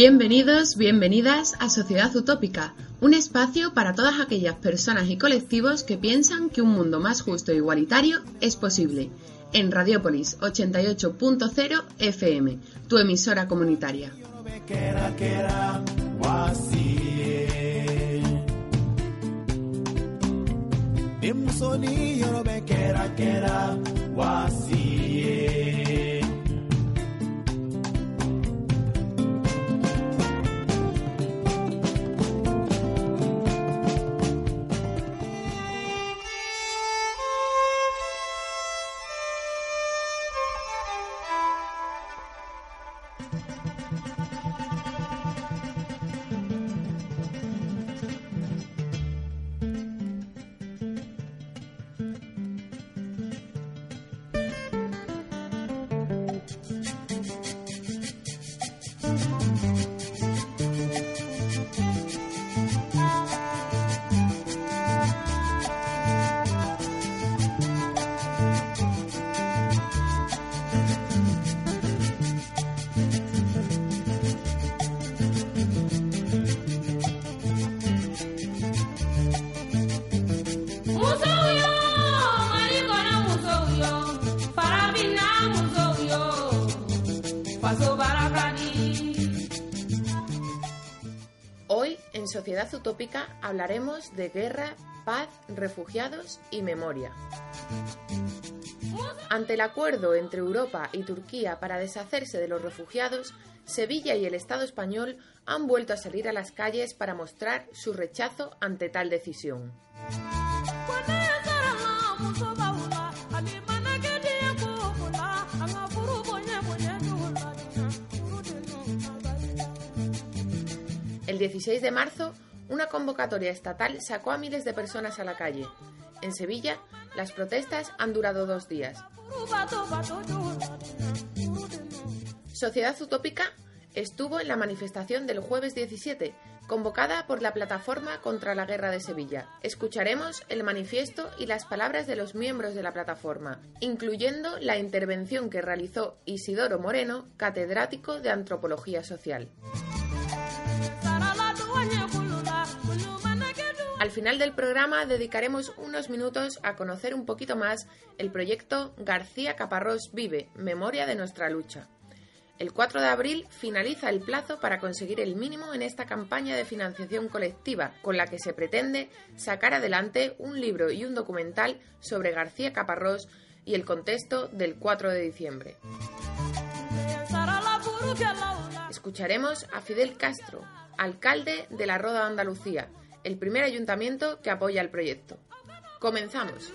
Bienvenidos, bienvenidas a Sociedad Utópica, un espacio para todas aquellas personas y colectivos que piensan que un mundo más justo e igualitario es posible. En Radiopolis 88.0 FM, tu emisora comunitaria. Utópica hablaremos de guerra, paz, refugiados y memoria. Ante el acuerdo entre Europa y Turquía para deshacerse de los refugiados, Sevilla y el Estado español han vuelto a salir a las calles para mostrar su rechazo ante tal decisión. El 16 de marzo, una convocatoria estatal sacó a miles de personas a la calle. En Sevilla, las protestas han durado dos días. Sociedad Utópica estuvo en la manifestación del jueves 17, convocada por la Plataforma contra la Guerra de Sevilla. Escucharemos el manifiesto y las palabras de los miembros de la plataforma, incluyendo la intervención que realizó Isidoro Moreno, catedrático de Antropología Social. Al final del programa dedicaremos unos minutos a conocer un poquito más el proyecto García Caparrós Vive, Memoria de nuestra lucha. El 4 de abril finaliza el plazo para conseguir el mínimo en esta campaña de financiación colectiva, con la que se pretende sacar adelante un libro y un documental sobre García Caparrós y el contexto del 4 de diciembre. Escucharemos a Fidel Castro, alcalde de la Roda Andalucía, el primer ayuntamiento que apoya el proyecto. Comenzamos.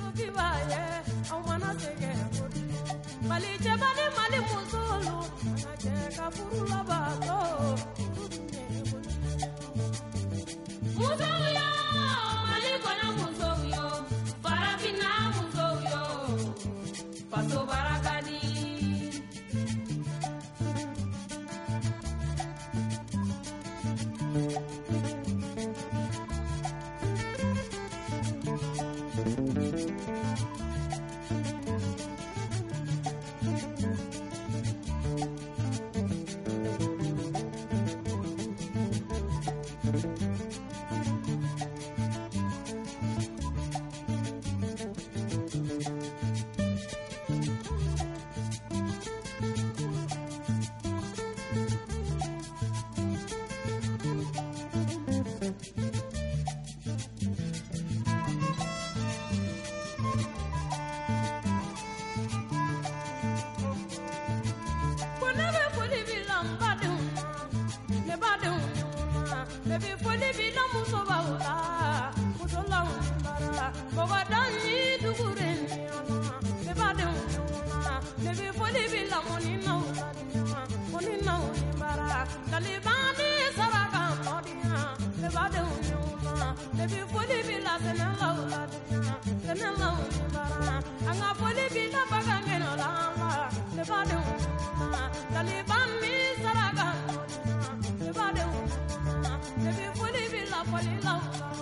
hello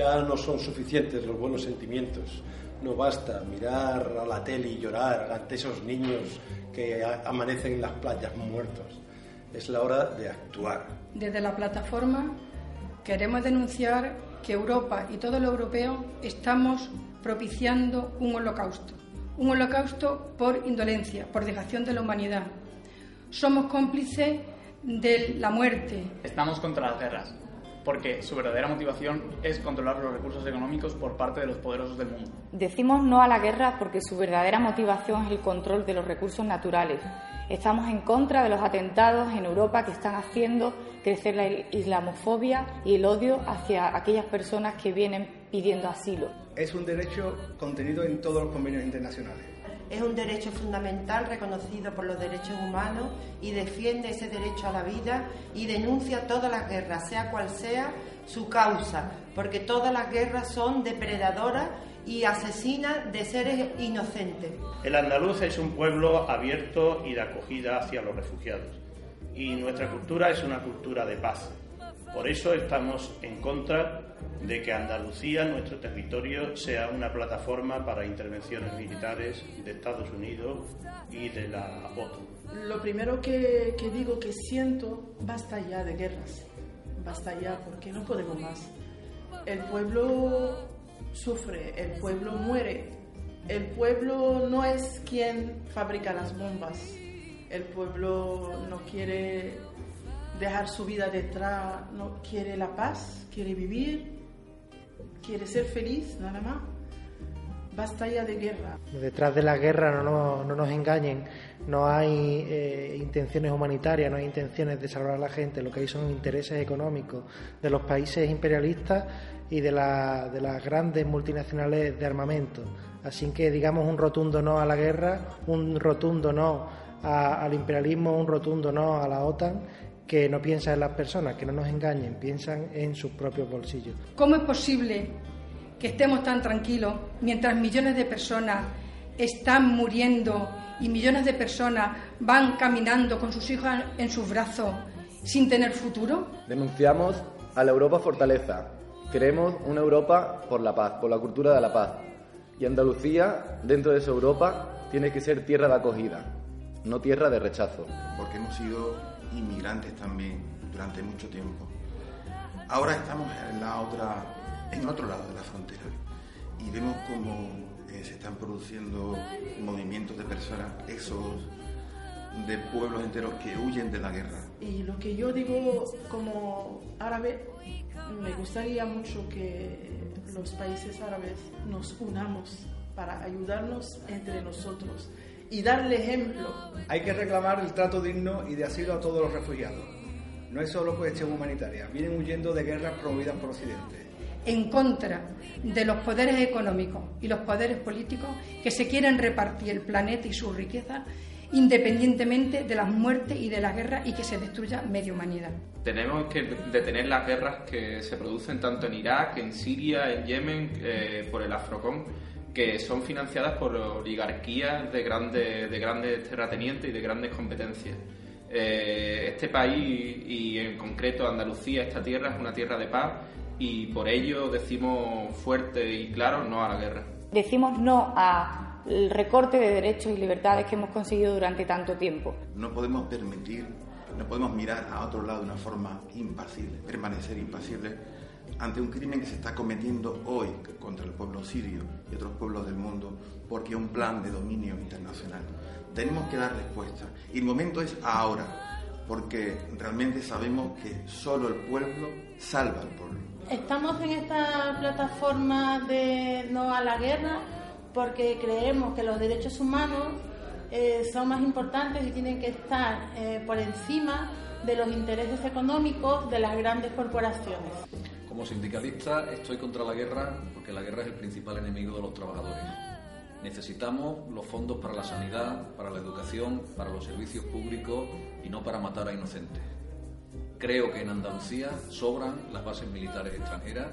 Ya no son suficientes los buenos sentimientos. No basta mirar a la tele y llorar ante esos niños que amanecen en las playas muertos. Es la hora de actuar. Desde la plataforma queremos denunciar que Europa y todo lo europeo estamos propiciando un holocausto. Un holocausto por indolencia, por dejación de la humanidad. Somos cómplices de la muerte. Estamos contra las guerras porque su verdadera motivación es controlar los recursos económicos por parte de los poderosos del mundo. Decimos no a la guerra porque su verdadera motivación es el control de los recursos naturales. Estamos en contra de los atentados en Europa que están haciendo crecer la islamofobia y el odio hacia aquellas personas que vienen pidiendo asilo. Es un derecho contenido en todos los convenios internacionales es un derecho fundamental reconocido por los derechos humanos y defiende ese derecho a la vida y denuncia todas las guerras, sea cual sea su causa, porque todas las guerras son depredadoras y asesinas de seres inocentes. El andaluz es un pueblo abierto y de acogida hacia los refugiados y nuestra cultura es una cultura de paz. Por eso estamos en contra de que Andalucía, nuestro territorio, sea una plataforma para intervenciones militares de Estados Unidos y de la OTAN. Lo primero que, digo que siento, basta ya de guerras, basta ya porque no podemos más. El pueblo sufre, el pueblo muere, el pueblo no es quien fabrica las bombas, el pueblo no quiere dejar su vida detrás, no quiere la paz, quiere vivir, quiere ser feliz, nada más. Basta ya de guerra. Detrás de la guerra, no, no, nos engañen, no hay eh, intenciones humanitarias, no hay intenciones de salvar a la gente, lo que hay son intereses económicos de los países imperialistas y de, la, de las grandes multinacionales de armamento. Así que digamos un rotundo no a la guerra, un rotundo no al imperialismo, un rotundo no a la OTAN que no piensan en las personas, que no nos engañen, piensan en sus propios bolsillos. ¿Cómo es posible que estemos tan tranquilos mientras millones de personas están muriendo y millones de personas van caminando con sus hijos en sus brazos sin tener futuro? Denunciamos a la Europa fortaleza. Queremos una Europa por la paz, por la cultura de la paz. Y Andalucía, dentro de esa Europa, tiene que ser tierra de acogida, no tierra de rechazo. Porque hemos sido inmigrantes también durante mucho tiempo. Ahora estamos en la otra, en otro lado de la frontera y vemos cómo eh, se están produciendo movimientos de personas, esos de pueblos enteros que huyen de la guerra. Y lo que yo digo como árabe, me gustaría mucho que los países árabes nos unamos para ayudarnos entre nosotros y darle ejemplo. Hay que reclamar el trato digno y de asilo a todos los refugiados. No es solo cuestión humanitaria, vienen huyendo de guerras promovidas por Occidente. En contra de los poderes económicos y los poderes políticos que se quieren repartir el planeta y su riqueza independientemente de las muertes y de las guerras y que se destruya media humanidad. Tenemos que detener las guerras que se producen tanto en Irak, en Siria, en Yemen, eh, por el Afrocom que son financiadas por oligarquías de grandes, de grandes terratenientes y de grandes competencias. Eh, este país y en concreto Andalucía, esta tierra es una tierra de paz y por ello decimos fuerte y claro no a la guerra. Decimos no al recorte de derechos y libertades que hemos conseguido durante tanto tiempo. No podemos permitir, no podemos mirar a otro lado de una forma impasible, permanecer impasible ante un crimen que se está cometiendo hoy contra el pueblo sirio y otros pueblos del mundo porque un plan de dominio internacional. Tenemos que dar respuesta y el momento es ahora porque realmente sabemos que solo el pueblo salva al pueblo. Estamos en esta plataforma de no a la guerra porque creemos que los derechos humanos eh, son más importantes y tienen que estar eh, por encima de los intereses económicos de las grandes corporaciones. Como sindicalista estoy contra la guerra porque la guerra es el principal enemigo de los trabajadores. Necesitamos los fondos para la sanidad, para la educación, para los servicios públicos y no para matar a inocentes. Creo que en Andalucía sobran las bases militares extranjeras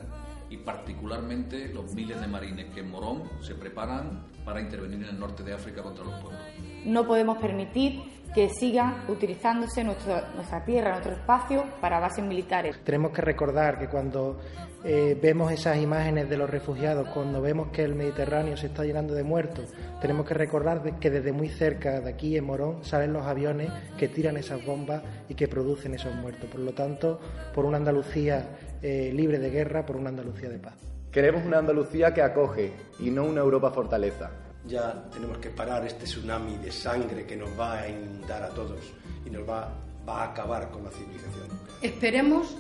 y particularmente los miles de marines que en Morón se preparan para intervenir en el norte de África contra los pueblos. No podemos permitir que sigan utilizándose nuestra tierra, nuestro espacio para bases militares. Tenemos que recordar que cuando eh, vemos esas imágenes de los refugiados, cuando vemos que el Mediterráneo se está llenando de muertos, tenemos que recordar que desde muy cerca de aquí en Morón salen los aviones que tiran esas bombas y que producen esos muertos. Por lo tanto, por una Andalucía eh, libre de guerra, por una Andalucía de paz. Queremos una Andalucía que acoge y no una Europa fortaleza ya tenemos que parar este tsunami de sangre que nos va a inundar a todos y nos va, va a acabar con la civilización. Esperemos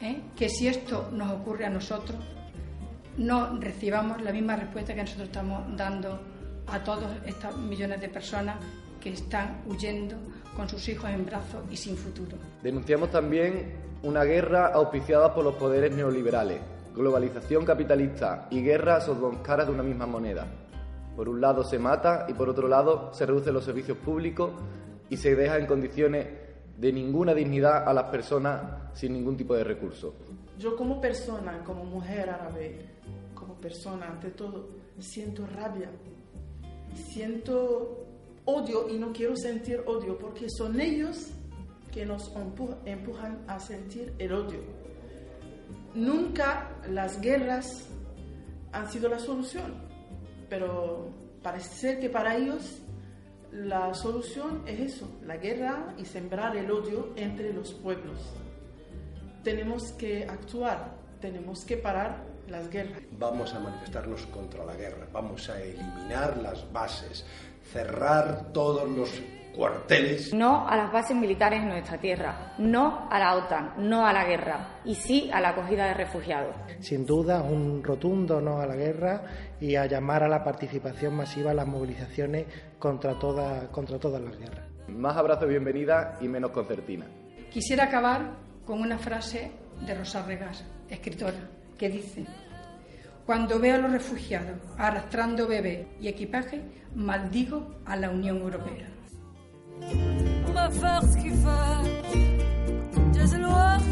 ¿eh? que si esto nos ocurre a nosotros, no recibamos la misma respuesta que nosotros estamos dando a todos estos millones de personas que están huyendo con sus hijos en brazos y sin futuro. Denunciamos también una guerra auspiciada por los poderes neoliberales, globalización capitalista y guerra son dos caras de una misma moneda. Por un lado se mata y por otro lado se reducen los servicios públicos y se deja en condiciones de ninguna dignidad a las personas sin ningún tipo de recurso. Yo como persona, como mujer árabe, como persona ante todo, siento rabia, siento odio y no quiero sentir odio porque son ellos que nos empujan a sentir el odio. Nunca las guerras han sido la solución pero parece ser que para ellos la solución es eso, la guerra y sembrar el odio entre los pueblos. Tenemos que actuar, tenemos que parar las guerras. Vamos a manifestarnos contra la guerra, vamos a eliminar las bases, cerrar todos los cuarteles. No a las bases militares en nuestra tierra, no a la OTAN, no a la guerra y sí a la acogida de refugiados. Sin duda, un rotundo no a la guerra y a llamar a la participación masiva en las movilizaciones contra, toda, contra todas las guerras. Más abrazos, bienvenida y menos concertina. Quisiera acabar con una frase de Rosa Regas, escritora, que dice, cuando veo a los refugiados arrastrando bebés y equipaje, maldigo a la Unión Europea. ما فاقت كفاح جاز الوقت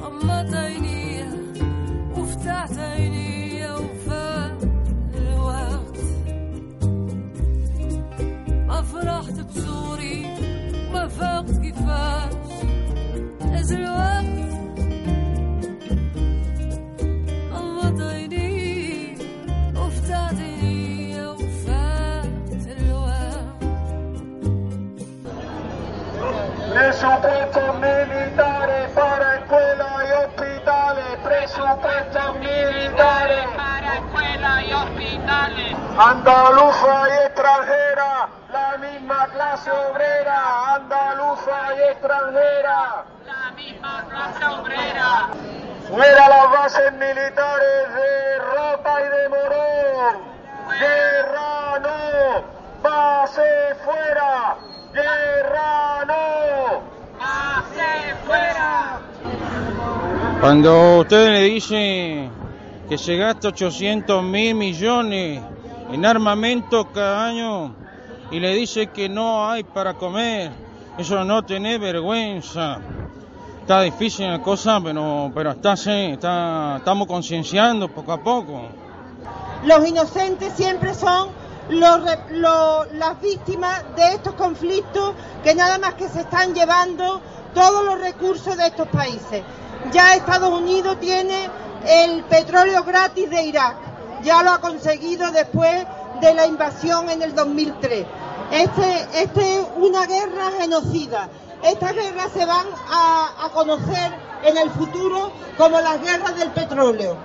غمضت عينيا وفتحت عينيا وفات الوقت ما فرحت بزوري ما فاقت كفاح جاز الوقت Presupuestos militares para escuela y hospitales. Presupuestos militares para escuela y hospitales. Andaluza y extranjera, la misma clase obrera. Andaluza y extranjera, la misma clase obrera. Fuera las bases militares de Rota y de Morón. Guerra no, base fuera. Guerra no, base fuera. Cuando usted le dice que se gasta 800 mil millones en armamento cada año y le dice que no hay para comer, eso no tiene vergüenza. Está difícil la cosa, pero, pero está, está, estamos concienciando poco a poco. Los inocentes siempre son los las víctimas de estos conflictos que nada más que se están llevando todos los recursos de estos países. Ya Estados Unidos tiene el petróleo gratis de Irak, ya lo ha conseguido después de la invasión en el 2003. Este, este es una guerra genocida. Estas guerras se van a, conocer en el futuro como las guerras del petróleo.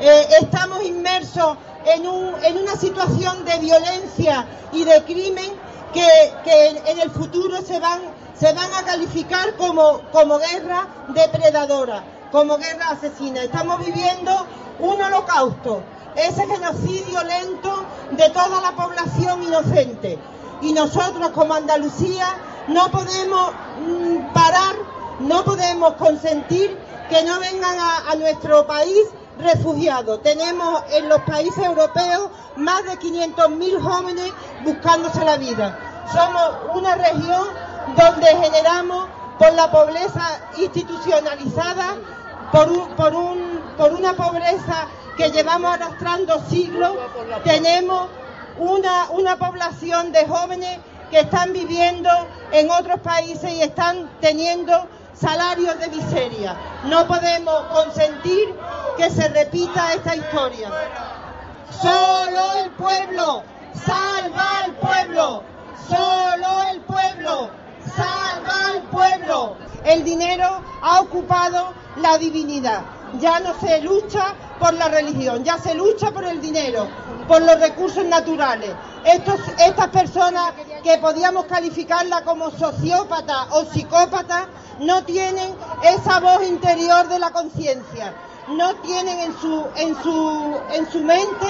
Eh, estamos inmersos en, un- en una situación de violencia y de crimen que, que en el futuro se van, se van a calificar como, como guerra depredadora, como guerra asesina. Estamos viviendo un holocausto, ese genocidio lento de toda la población inocente. Y nosotros como Andalucía no podemos mm, parar, no podemos consentir que no vengan a, a nuestro país refugiados. Tenemos en los países europeos más de 500.000 jóvenes buscándose la vida. Somos una región donde generamos por la pobreza institucionalizada, por, un- por, un- por una pobreza que llevamos arrastrando siglos, tenemos una, una población de jóvenes que están viviendo en otros países y están teniendo salarios de miseria. No podemos consentir que se repita esta historia. Solo el pueblo salva al pueblo. Solo el pueblo salva al pueblo. El dinero ha ocupado la divinidad. Ya no se lucha por la religión, ya se lucha por el dinero, por los recursos naturales. Estas personas que podíamos calificarla como sociópata o psicópata no tienen esa voz interior de la conciencia, no tienen en su, en su, en su mente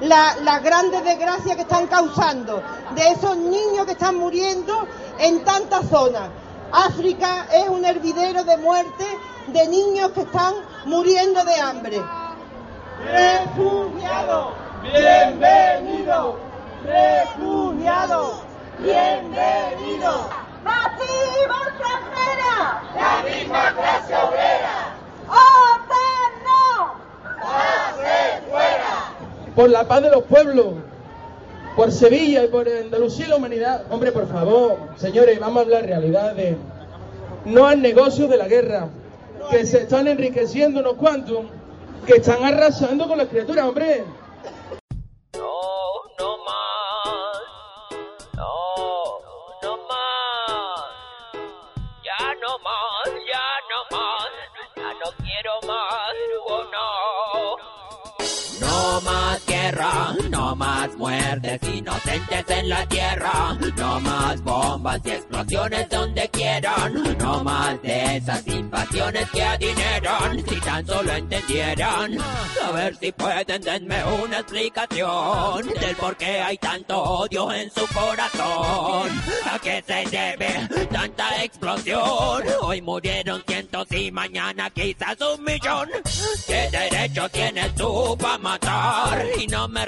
la- las grandes desgracias que están causando, de esos niños que están muriendo en tantas zonas. África es un hervidero de muerte de niños que están muriendo de hambre. Refugiado, bienvenido. Refugiado, bienvenido. ¡Nacimos! ¡La misma clase obrera! ¡OTAN no! ¡Pase fuera! Por la paz de los pueblos, por Sevilla y por Andalucía y la humanidad. Hombre, por favor, señores, vamos a hablar realidades. No al negocio de la guerra, que se están enriqueciendo unos cuantos, que están arrasando con las criaturas, hombre. Más guerra, no más muertes inocentes en la tierra, no más bombas y explosiones donde quieran, no más de esas invasiones que adineran, si tan solo entendieran, a ver si pueden denme una explicación del por qué hay tanto odio en su corazón, a qué se debe tanta explosión, hoy murieron cientos y mañana quizás un millón, ¿qué derecho tienes tú para matar? Y no me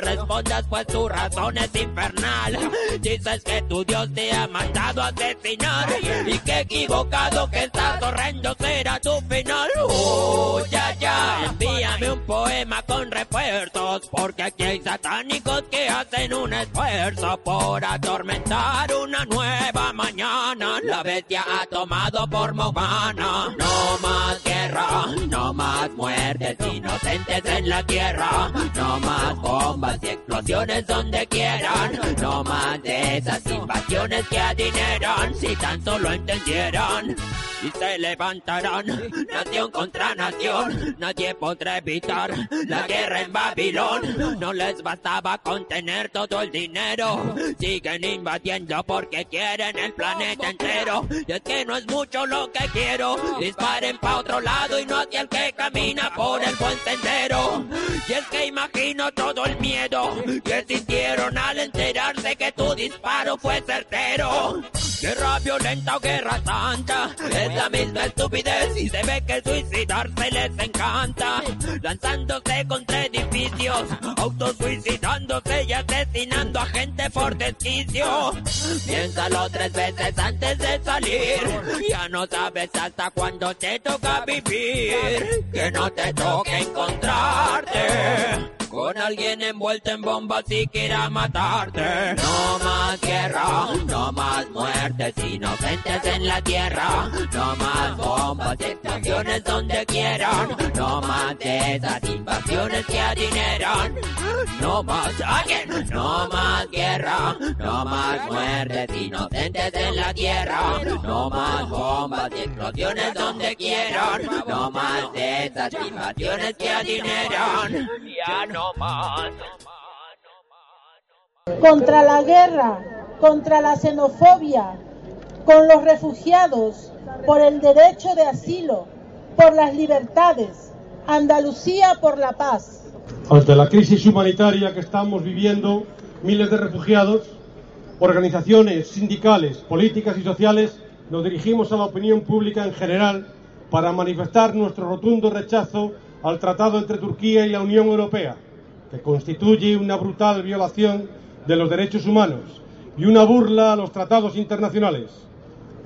pues tu razón es infernal. Dices que tu Dios te ha mandado a asesinar y que equivocado que estás horrendo será tu final. Oh, ya, ya, envíame un poema con refuerzos porque aquí hay satánicos que hacen un esfuerzo por atormentar una nueva mañana. La bestia ha tomado por Mogana. No más guerra, no más muertes inocentes en la tierra, no más bombas y explosiones donde quieran, no más de esas invasiones que adineran, si tanto lo entendieran. Y se levantarán nación contra nación, nadie podrá evitar la guerra en Babilón. No les bastaba contener todo el dinero, siguen invadiendo porque quieren el planeta entero. Y es que no es mucho lo que quiero, disparen pa' otro lado y no hacia el que camina por el buen sendero. Y es que imagino todo el miedo que sintieron al enterarse que tu disparo fue certero. Guerra violenta o guerra santa es la misma estupidez y se ve que suicidarse les encanta. Lanzándose contra edificios, autosuicidándose y asesinando a gente por desquicio. Piénsalo tres veces antes de salir. Ya no sabes hasta cuándo te toca vivir. Que no te toque encontrarte con alguien envuelto en bombas y quiera matarte. No más guerra, no más muertes inocentes en la tierra. No más bombas y explosiones donde quieran. No más de esas invasiones que adineran. No más, alguien, no más guerra, no más muertes inocentes en la tierra. No más bombas y explosiones donde quieran. No más de esas invasiones que adineran. Ya no contra la guerra, contra la xenofobia, con los refugiados, por el derecho de asilo, por las libertades. Andalucía por la paz. Ante la crisis humanitaria que estamos viviendo, miles de refugiados, organizaciones sindicales, políticas y sociales, nos dirigimos a la opinión pública en general para manifestar nuestro rotundo rechazo al tratado entre Turquía y la Unión Europea, que constituye una brutal violación de los derechos humanos y una burla a los tratados internacionales.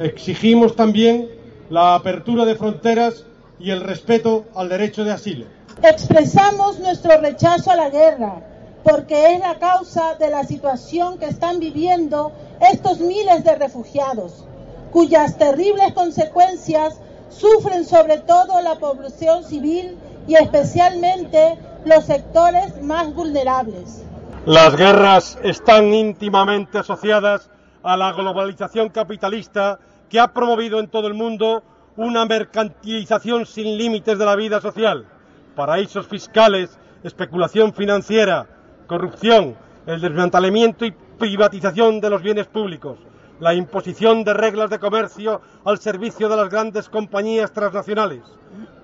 Exigimos también la apertura de fronteras y el respeto al derecho de asilo. Expresamos nuestro rechazo a la guerra porque es la causa de la situación que están viviendo estos miles de refugiados, cuyas terribles consecuencias sufren sobre todo la población civil y especialmente los sectores más vulnerables. Las guerras están íntimamente asociadas a la globalización capitalista que ha promovido en todo el mundo una mercantilización sin límites de la vida social, paraísos fiscales, especulación financiera, corrupción, el desmantelamiento y privatización de los bienes públicos, la imposición de reglas de comercio al servicio de las grandes compañías transnacionales,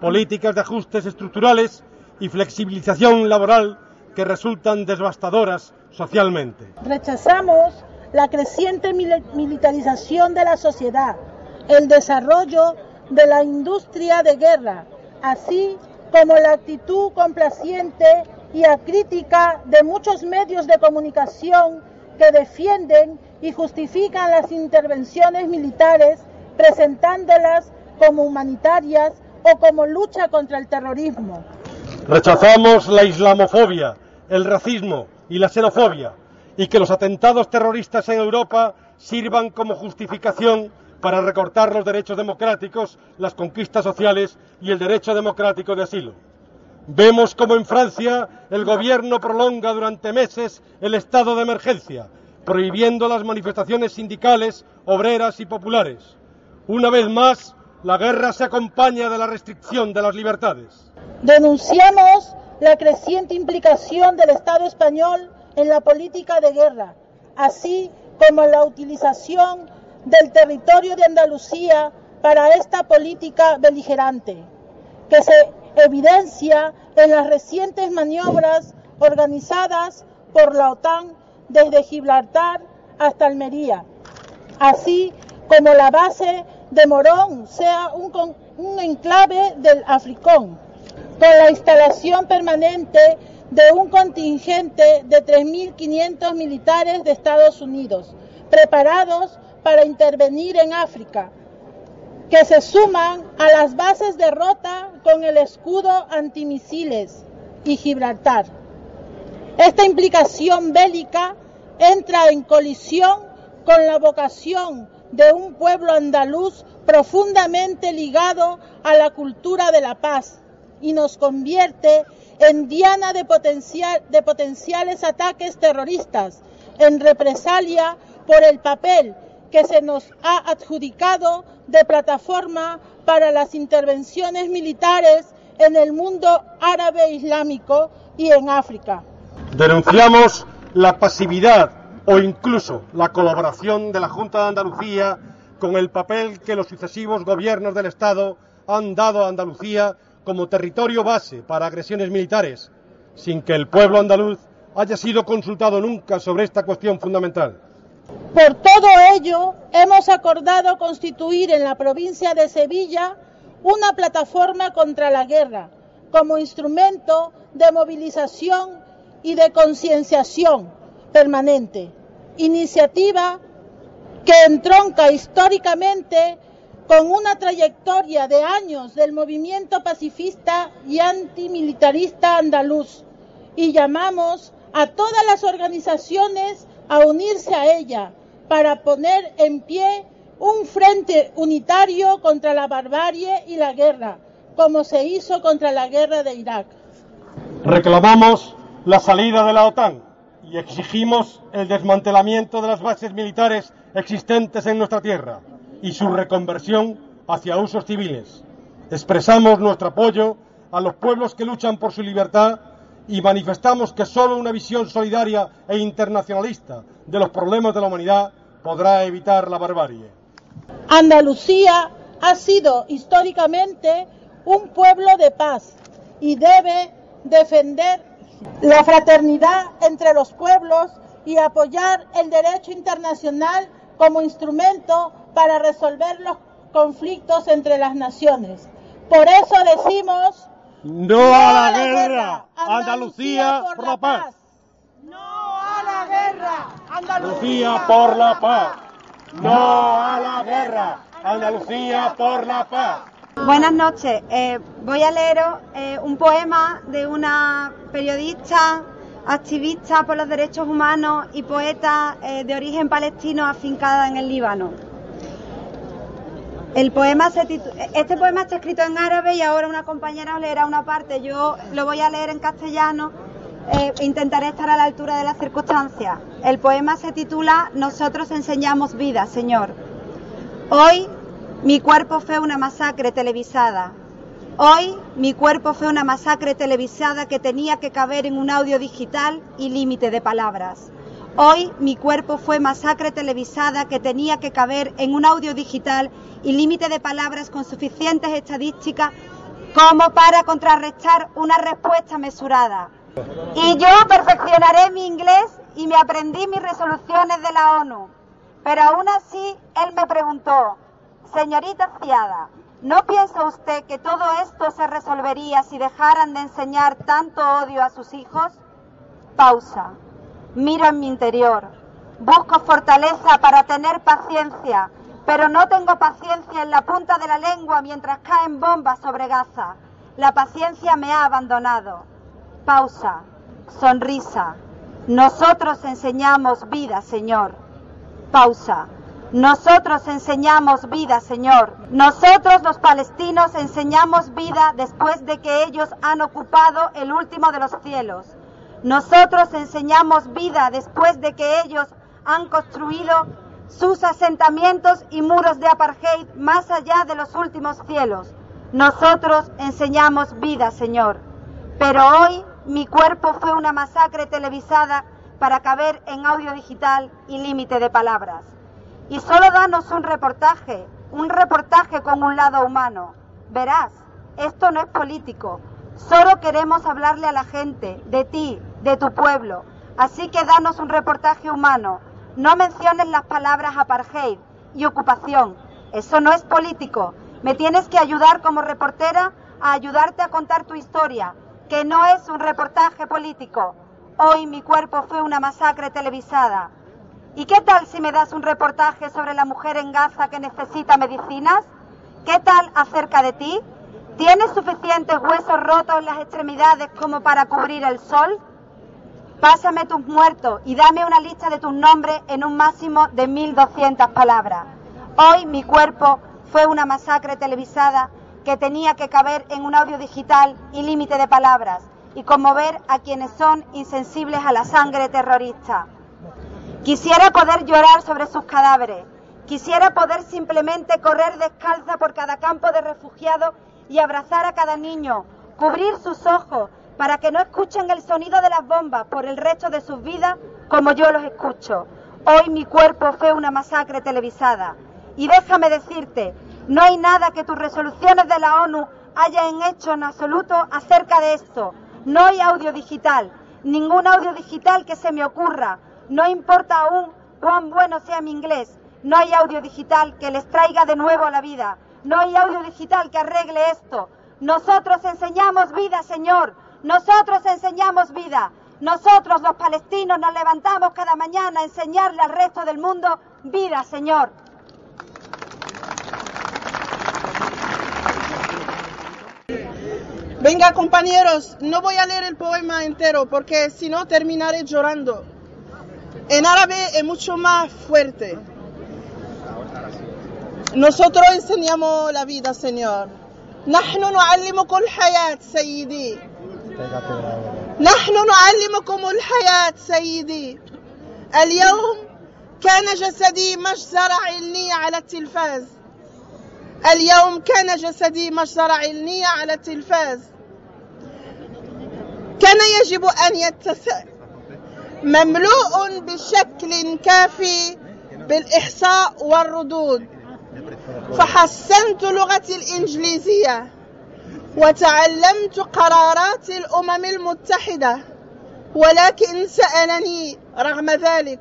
políticas de ajustes estructurales y flexibilización laboral que resultan devastadoras socialmente. Rechazamos la creciente militarización de la sociedad, el desarrollo de la industria de guerra, así como la actitud complaciente y acrítica de muchos medios de comunicación que defienden y justifican las intervenciones militares presentándolas como humanitarias o como lucha contra el terrorismo. Rechazamos la islamofobia, el racismo y la xenofobia y que los atentados terroristas en Europa sirvan como justificación para recortar los derechos democráticos, las conquistas sociales y el derecho democrático de asilo. Vemos como en Francia el gobierno prolonga durante meses el estado de emergencia, prohibiendo las manifestaciones sindicales, obreras y populares. Una vez más, la guerra se acompaña de la restricción de las libertades. Denunciamos la creciente implicación del Estado español en la política de guerra, así como la utilización del territorio de Andalucía para esta política beligerante, que se evidencia en las recientes maniobras organizadas por la OTAN desde Gibraltar hasta Almería, así como la base de Morón sea un, un enclave del Africón, con la instalación permanente de un contingente de 3.500 militares de Estados Unidos, preparados para intervenir en África, que se suman a las bases de Rota con el escudo antimisiles y Gibraltar. Esta implicación bélica entra en colisión con la vocación de un pueblo andaluz profundamente ligado a la cultura de la paz y nos convierte en diana de, potencial, de potenciales ataques terroristas, en represalia por el papel que se nos ha adjudicado de plataforma para las intervenciones militares en el mundo árabe islámico y en África. Denunciamos la pasividad o incluso la colaboración de la Junta de Andalucía con el papel que los sucesivos gobiernos del Estado han dado a Andalucía como territorio base para agresiones militares, sin que el pueblo andaluz haya sido consultado nunca sobre esta cuestión fundamental. Por todo ello, hemos acordado constituir en la provincia de Sevilla una plataforma contra la guerra como instrumento de movilización y de concienciación permanente, iniciativa que entronca históricamente con una trayectoria de años del movimiento pacifista y antimilitarista andaluz y llamamos a todas las organizaciones a unirse a ella para poner en pie un frente unitario contra la barbarie y la guerra, como se hizo contra la guerra de Irak. Reclamamos la salida de la OTAN y exigimos el desmantelamiento de las bases militares existentes en nuestra tierra y su reconversión hacia usos civiles. Expresamos nuestro apoyo a los pueblos que luchan por su libertad y manifestamos que solo una visión solidaria e internacionalista de los problemas de la humanidad podrá evitar la barbarie. Andalucía ha sido históricamente un pueblo de paz y debe defender la fraternidad entre los pueblos y apoyar el derecho internacional como instrumento para resolver los conflictos entre las naciones. Por eso decimos no, a la, guerra, Andalucía, por la paz. No a la guerra, Andalucía por la paz. No a la guerra, Andalucía por la paz. Buenas noches. Eh, voy a leeros eh, un poema de una periodista, activista por los derechos humanos y poeta eh, de origen palestino afincada en el Líbano. El poema se este poema está escrito en árabe y ahora una compañera os leerá una parte. Yo lo voy a leer en castellano e intentaré estar a la altura de las circunstancias. El poema se titula Nosotros enseñamos vida, Señor. Hoy mi cuerpo fue una masacre televisada. Hoy mi cuerpo fue una masacre televisada que tenía que caber en un audio digital y límite de palabras. Hoy mi cuerpo fue masacre televisada que tenía que caber en un audio digital y límite de palabras con suficientes estadísticas como para contrarrestar una respuesta mesurada. Y yo perfeccionaré mi inglés y me aprendí mis resoluciones de la ONU. Pero aún así, él me preguntó, señorita Ciada, ¿no piensa usted que todo esto se resolvería si dejaran de enseñar tanto odio a sus hijos? Pausa. Miro en mi interior. Busco fortaleza para tener paciencia, pero no tengo paciencia en la punta de la lengua mientras caen bombas sobre Gaza. La paciencia me ha abandonado. Pausa. Sonrisa. Nosotros enseñamos vida, Señor. Pausa. Nosotros enseñamos vida, Señor. Nosotros los palestinos enseñamos vida después de que ellos han ocupado el último de los cielos. Nosotros enseñamos vida después de que ellos han construido sus asentamientos y muros de apartheid más allá de los últimos cielos. Nosotros enseñamos vida, Señor. Pero hoy mi cuerpo fue una masacre televisada para caber en audio digital y límite de palabras. Y solo danos un reportaje, un reportaje con un lado humano. Verás, esto no es político. Solo queremos hablarle a la gente, de ti, de tu pueblo. Así que danos un reportaje humano. No menciones las palabras apartheid y ocupación. Eso no es político. Me tienes que ayudar como reportera a ayudarte a contar tu historia, que no es un reportaje político. Hoy mi cuerpo fue una masacre televisada. ¿Y qué tal si me das un reportaje sobre la mujer en Gaza que necesita medicinas? ¿Qué tal acerca de ti? ¿Tienes suficientes huesos rotos en las extremidades como para cubrir el sol? Pásame tus muertos y dame una lista de tus nombres en un máximo de 1200 palabras. Hoy mi cuerpo fue una masacre televisada que tenía que caber en un audio digital y límite de palabras y conmover a quienes son insensibles a la sangre terrorista. Quisiera poder llorar sobre sus cadáveres. Quisiera poder simplemente correr descalza por cada campo de refugiados y abrazar a cada niño, cubrir sus ojos, para que no escuchen el sonido de las bombas por el resto de sus vidas como yo los escucho. Hoy mi cuerpo fue una masacre televisada. Y déjame decirte, no hay nada que tus resoluciones de la ONU hayan hecho en absoluto acerca de esto. No hay audio digital, ningún audio digital que se me ocurra. No importa aún cuán bueno sea mi inglés. No hay audio digital que les traiga de nuevo a la vida. No hay audio digital que arregle esto. Nosotros enseñamos vida, Señor. Nosotros enseñamos vida. Nosotros los palestinos nos levantamos cada mañana a enseñarle al resto del mundo vida, Señor. Venga, compañeros, no voy a leer el poema entero porque si no terminaré llorando. En árabe es mucho más fuerte. Nosotros enseñamos la vida, Señor. نحن نعلمكم الحياة سيدي نحن نعلمكم الحياة سيدي اليوم كان جسدي مجزرة علمية على التلفاز اليوم كان جسدي مجزرة علمية على التلفاز كان يجب أن يتسع مملوء بشكل كافي بالإحصاء والردود فحسنت لغتي الإنجليزية وتعلمت قرارات الأمم المتحدة ولكن سألني رغم ذلك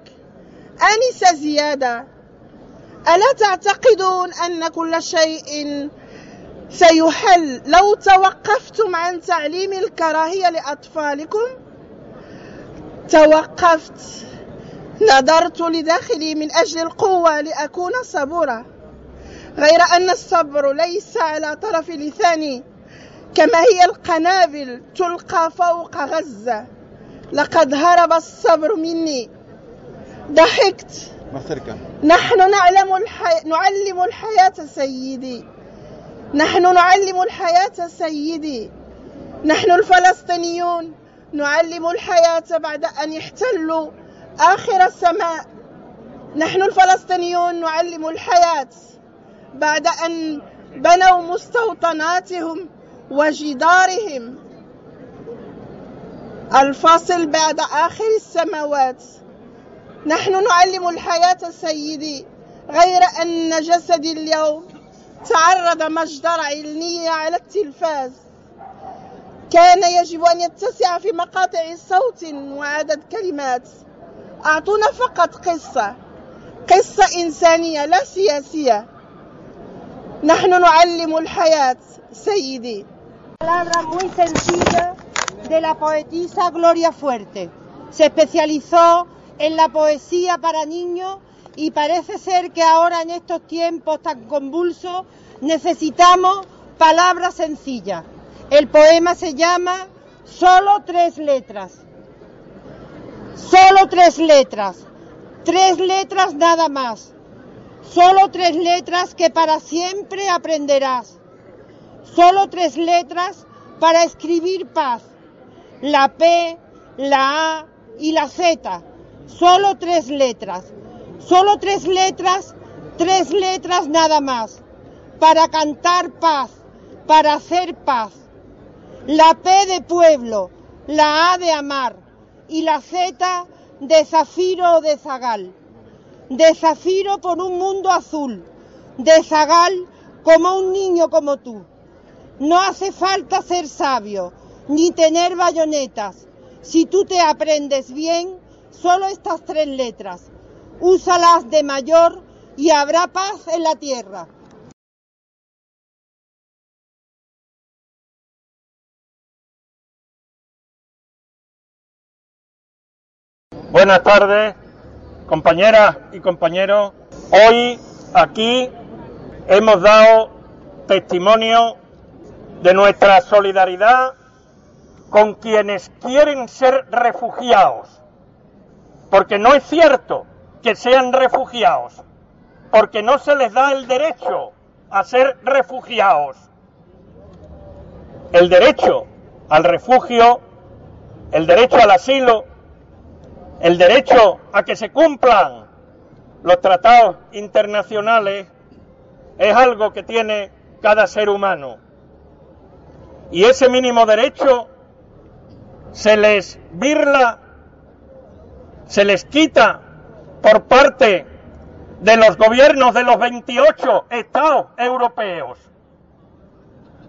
أنس زيادة. ألا تعتقدون أن كل شيء سيحل لو توقفتم عن تعليم الكراهية لأطفالكم؟ توقفت. نظرت لداخلي من أجل القوة لأكون صبورة. غير أن الصبر ليس على طرف لساني كما هي القنابل تلقى فوق غزة. لقد هرب الصبر مني. ضحكت. نحن نعلم الحي... نعلم الحياة سيدي. نحن نعلم الحياة سيدي. نحن الفلسطينيون. نعلم الحياة بعد أن يحتلوا آخر السماء. نحن الفلسطينيون. نعلم الحياة. بعد أن بنوا مستوطناتهم وجدارهم. الفاصل بعد آخر السماوات. نحن نعلم الحياة سيدي غير أن جسدي اليوم تعرض مجدرة علمية على التلفاز. كان يجب أن يتسع في مقاطع صوت وعدد كلمات. أعطونا فقط قصة. قصة إنسانية لا سياسية. نحن نعلم الحياة سيدي palabra muy sencilla de la poetisa Gloria Fuerte. Se especializó en la poesía para niños y parece ser que ahora en estos tiempos tan convulsos necesitamos palabras sencillas. El poema se llama Solo tres letras. Solo tres letras. Tres letras nada más. Solo tres letras que para siempre aprenderás. Solo tres letras para escribir paz. La P, la A y la Z. Solo tres letras. Solo tres letras, tres letras nada más. Para cantar paz, para hacer paz. La P de pueblo, la A de amar y la Z de zafiro o de zagal. De zafiro por un mundo azul. De zagal como un niño como tú. No hace falta ser sabio, ni tener bayonetas. Si tú te aprendes bien, solo estas tres letras. Úsalas de mayor y habrá paz en la tierra. Buenas tardes, compañeras y compañeros. Hoy aquí hemos dado testimonio de nuestra solidaridad con quienes quieren ser refugiados, porque no es cierto que sean refugiados, porque no se les da el derecho a ser refugiados. El derecho al refugio, el derecho al asilo, el derecho a que se cumplan los tratados internacionales es algo que tiene cada ser humano. Y ese mínimo derecho se les birla, se les quita por parte de los gobiernos de los 28 estados europeos.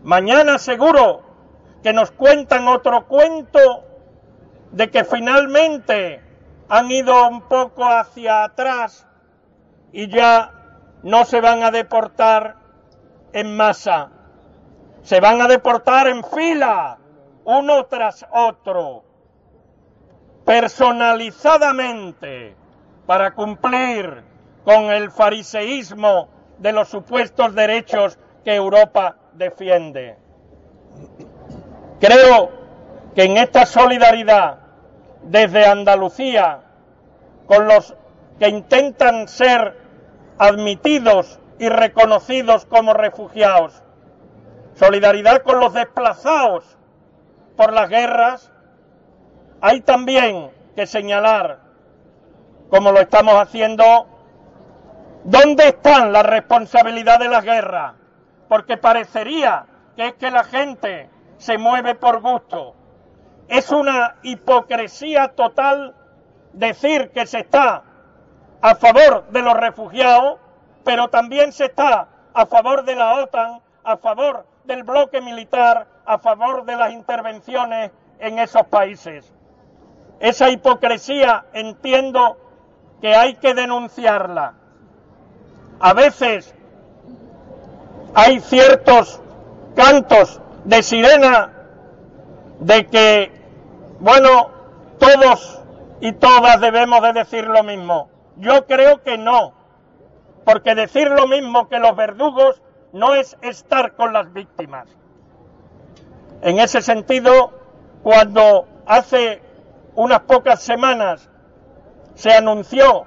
Mañana seguro que nos cuentan otro cuento de que finalmente han ido un poco hacia atrás y ya no se van a deportar en masa, se van a deportar en fila, uno tras otro, personalizadamente, para cumplir con el fariseísmo de los supuestos derechos que Europa defiende. Creo que en esta solidaridad desde Andalucía con los que intentan ser admitidos y reconocidos como refugiados, solidaridad con los desplazados por las guerras, hay también que señalar, como lo estamos haciendo, dónde están las responsabilidades de las guerras, porque parecería que es que la gente se mueve por gusto. Es una hipocresía total decir que se está a favor de los refugiados, pero también se está a favor de la OTAN, a favor del bloque militar, a favor de las intervenciones en esos países. Esa hipocresía entiendo que hay que denunciarla. A veces hay ciertos cantos de sirena de que, bueno, todos y todas debemos de decir lo mismo. Yo creo que no, porque decir lo mismo que los verdugos no es estar con las víctimas. En ese sentido, cuando hace unas pocas semanas se anunció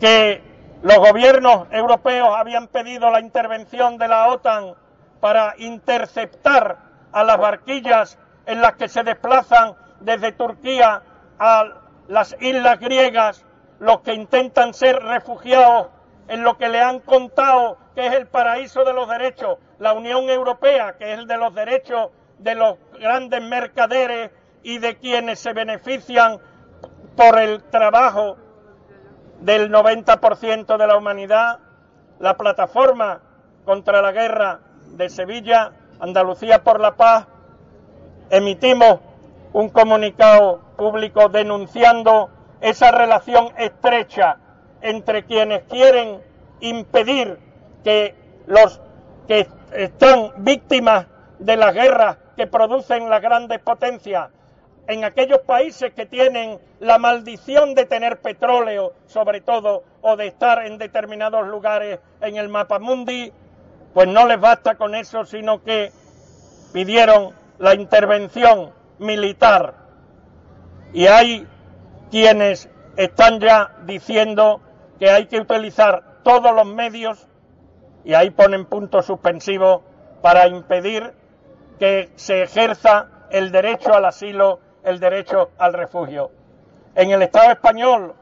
que los gobiernos europeos habían pedido la intervención de la OTAN para interceptar a las barquillas en las que se desplazan desde Turquía a las islas griegas los que intentan ser refugiados en lo que le han contado que es el paraíso de los derechos, la Unión Europea, que es el de los derechos de los grandes mercaderes y de quienes se benefician por el trabajo del 90% de la humanidad, la plataforma contra la guerra de Sevilla, Andalucía por la Paz, emitimos un comunicado público denunciando esa relación estrecha entre quienes quieren impedir que los que están víctimas de las guerras que producen las grandes potencias en aquellos países que tienen la maldición de tener petróleo, sobre todo, o de estar en determinados lugares en el mapa mundi, pues no les basta con eso, sino que pidieron la intervención militar. Y hay quienes están ya diciendo que hay que utilizar todos los medios, y ahí ponen punto suspensivo, para impedir que se ejerza el derecho al asilo, el derecho al refugio. En el Estado español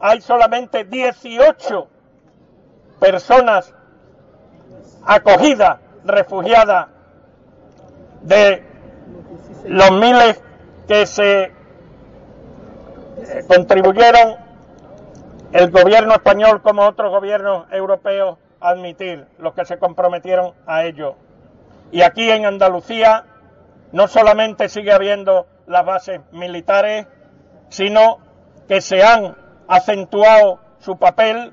hay solamente 18 personas acogidas, refugiadas, de los miles que se eh, contribuyeron el gobierno español como otros gobiernos europeos a admitir, los que se comprometieron a ello. Y aquí en Andalucía no solamente sigue habiendo las bases militares, sino que se han acentuado su papel,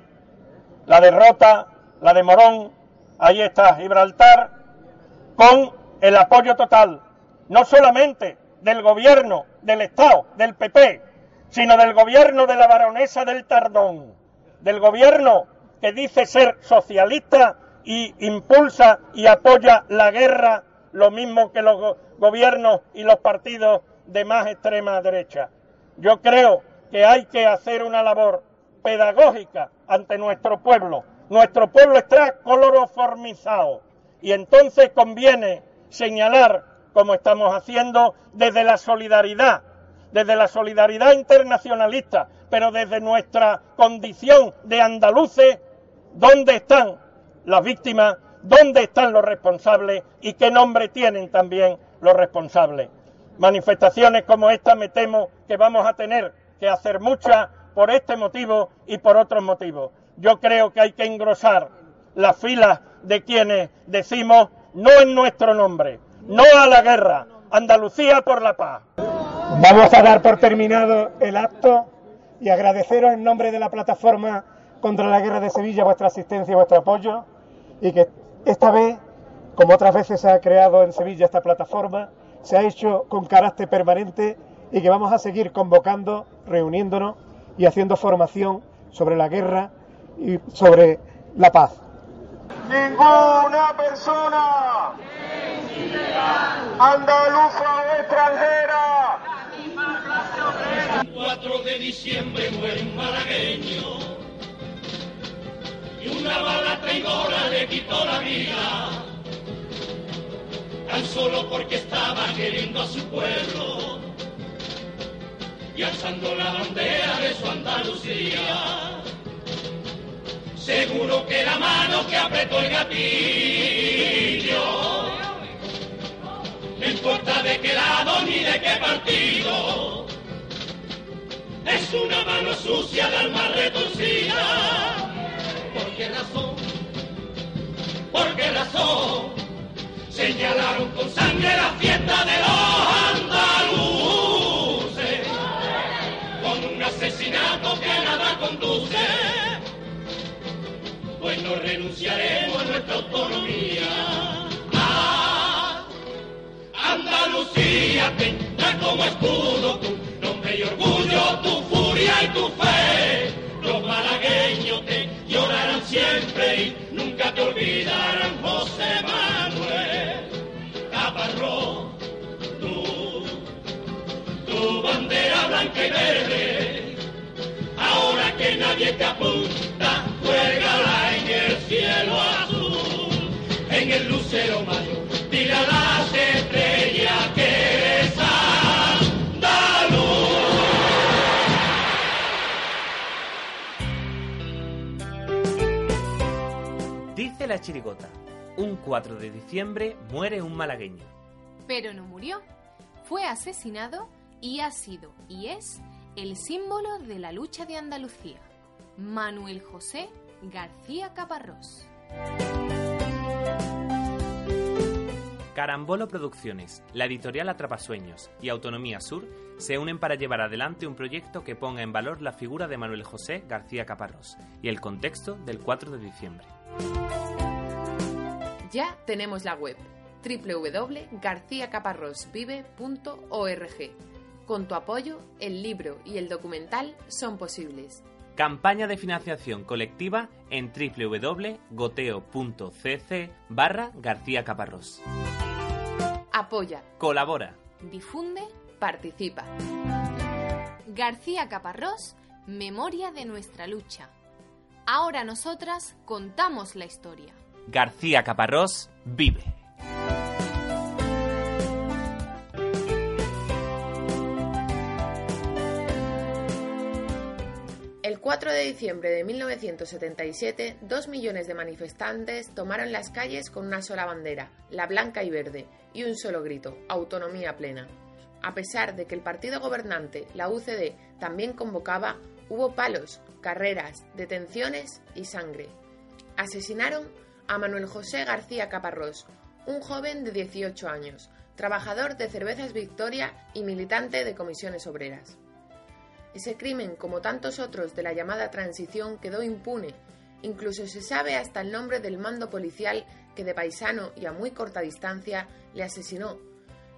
la derrota, la de Morón, ahí está Gibraltar, con el apoyo total, no solamente del gobierno, del Estado, del PP, sino del gobierno de la baronesa del Tardón, del gobierno que dice ser socialista y impulsa y apoya la guerra, lo mismo que los gobiernos y los partidos de más extrema derecha. Yo creo que hay que hacer una labor pedagógica ante nuestro pueblo. Nuestro pueblo está coloroformizado y entonces conviene señalar, como estamos haciendo, desde la solidaridad, desde la solidaridad internacionalista, pero desde nuestra condición de andaluces, dónde están las víctimas, dónde están los responsables y qué nombre tienen también los responsables. Manifestaciones como esta me temo que vamos a tener que hacer muchas por este motivo y por otros motivos. Yo creo que hay que engrosar las filas de quienes decimos no en nuestro nombre, no a la guerra, Andalucía por la paz. Vamos a dar por terminado el acto y agradeceros en nombre de la plataforma contra la guerra de Sevilla vuestra asistencia y vuestro apoyo y que esta vez, como otras veces se ha creado en Sevilla esta plataforma, se ha hecho con carácter permanente y que vamos a seguir convocando, reuniéndonos y haciendo formación sobre la guerra y sobre la paz. Ninguna persona andaluza o extranjera. 4 de diciembre muere un malagueño y una bala traidora le quitó la vida, tan solo porque estaba queriendo a su pueblo y alzando la bandera de su Andalucía. Seguro que la mano que apretó el gatillo, no importa de qué lado ni de qué partido, es una mano sucia de alma retorcida. ¿Por qué razón? ¿Por qué razón? Señalaron con sangre la fiesta de los andaluces, con un asesinato que nada conduce renunciaremos a nuestra autonomía. Ah, Andalucía tendrá como escudo tu nombre y orgullo, tu furia y tu fe. Los malagueños te llorarán siempre y nunca te olvidarán, José Manuel Caparrós. Tú, tu bandera blanca y verde, ahora que nadie te apunta, juégala en el cielo azul, en el lucero mayor, tira las estrellas que andaluz. Dice la chirigota, un 4 de diciembre muere un malagueño. Pero no murió. Fue asesinado y ha sido y es el símbolo de la lucha de Andalucía. Manuel José García Caparrós. Carambolo Producciones, la editorial Atrapasueños y Autonomía Sur se unen para llevar adelante un proyecto que ponga en valor la figura de Manuel José García Caparrós y el contexto del 4 de diciembre. Ya tenemos la web www.garciacaparrosvive.org. Con tu apoyo, el libro y el documental son posibles. Campaña de financiación colectiva en www.goteo.cc barra García Caparrós. Apoya, Colabora. Difunde participa. García Caparrós, Memoria de nuestra lucha. Ahora nosotras contamos la historia. García Caparrós vive. 4 de diciembre de 1977, dos millones de manifestantes tomaron las calles con una sola bandera, la blanca y verde, y un solo grito, autonomía plena. A pesar de que el partido gobernante, la UCD, también convocaba, hubo palos, carreras, detenciones y sangre. Asesinaron a Manuel José García Caparrós, un joven de 18 años, trabajador de Cervezas Victoria y militante de comisiones obreras. Ese crimen, como tantos otros de la llamada transición, quedó impune. Incluso se sabe hasta el nombre del mando policial que de paisano y a muy corta distancia le asesinó.